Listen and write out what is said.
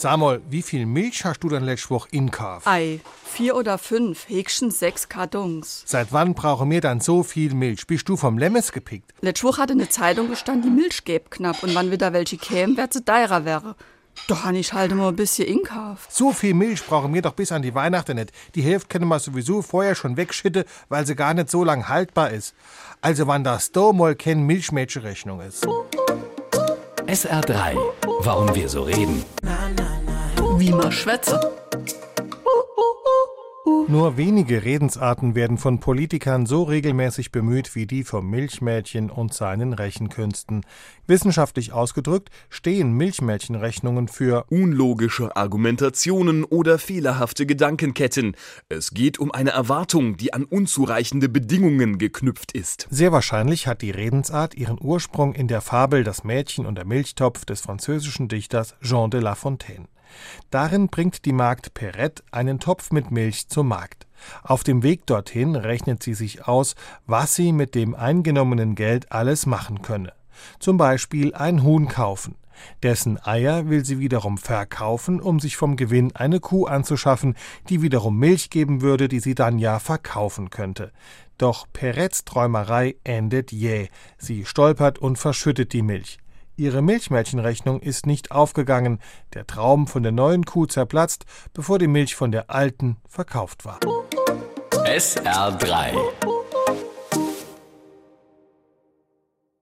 Sag mal, wie viel Milch hast du denn letzte Woche in Kauf? Ei, vier oder fünf, höchstens sechs Kartons. Seit wann brauchen wir dann so viel Milch? Bist du vom Lemmes gepickt? Letzte Woche hatte eine Zeitung gestanden, die Milch gäb knapp und wann wieder welche kämen, wer zu teurer wäre. Doch ich halt mal ein bisschen Inkauf. So viel Milch brauchen wir doch bis an die Weihnachten nicht. Die Hälfte können wir sowieso vorher schon wegschütten, weil sie gar nicht so lang haltbar ist. Also wann das da mal keine Milchmädchenrechnung ist. SR3. Warum wir so reden. Wie man schwätze. Nur wenige Redensarten werden von Politikern so regelmäßig bemüht wie die vom Milchmädchen und seinen Rechenkünsten. Wissenschaftlich ausgedrückt stehen Milchmädchenrechnungen für unlogische Argumentationen oder fehlerhafte Gedankenketten. Es geht um eine Erwartung, die an unzureichende Bedingungen geknüpft ist. Sehr wahrscheinlich hat die Redensart ihren Ursprung in der Fabel Das Mädchen und der Milchtopf des französischen Dichters Jean de La Fontaine. Darin bringt die Magd Perrette einen Topf mit Milch zum Markt. Auf dem Weg dorthin rechnet sie sich aus, was sie mit dem eingenommenen Geld alles machen könne. Zum Beispiel ein Huhn kaufen. Dessen Eier will sie wiederum verkaufen, um sich vom Gewinn eine Kuh anzuschaffen, die wiederum Milch geben würde, die sie dann ja verkaufen könnte. Doch Perettes Träumerei endet jäh. Sie stolpert und verschüttet die Milch. Ihre Milchmädchenrechnung ist nicht aufgegangen, der Traum von der neuen Kuh zerplatzt, bevor die Milch von der alten verkauft war. SR3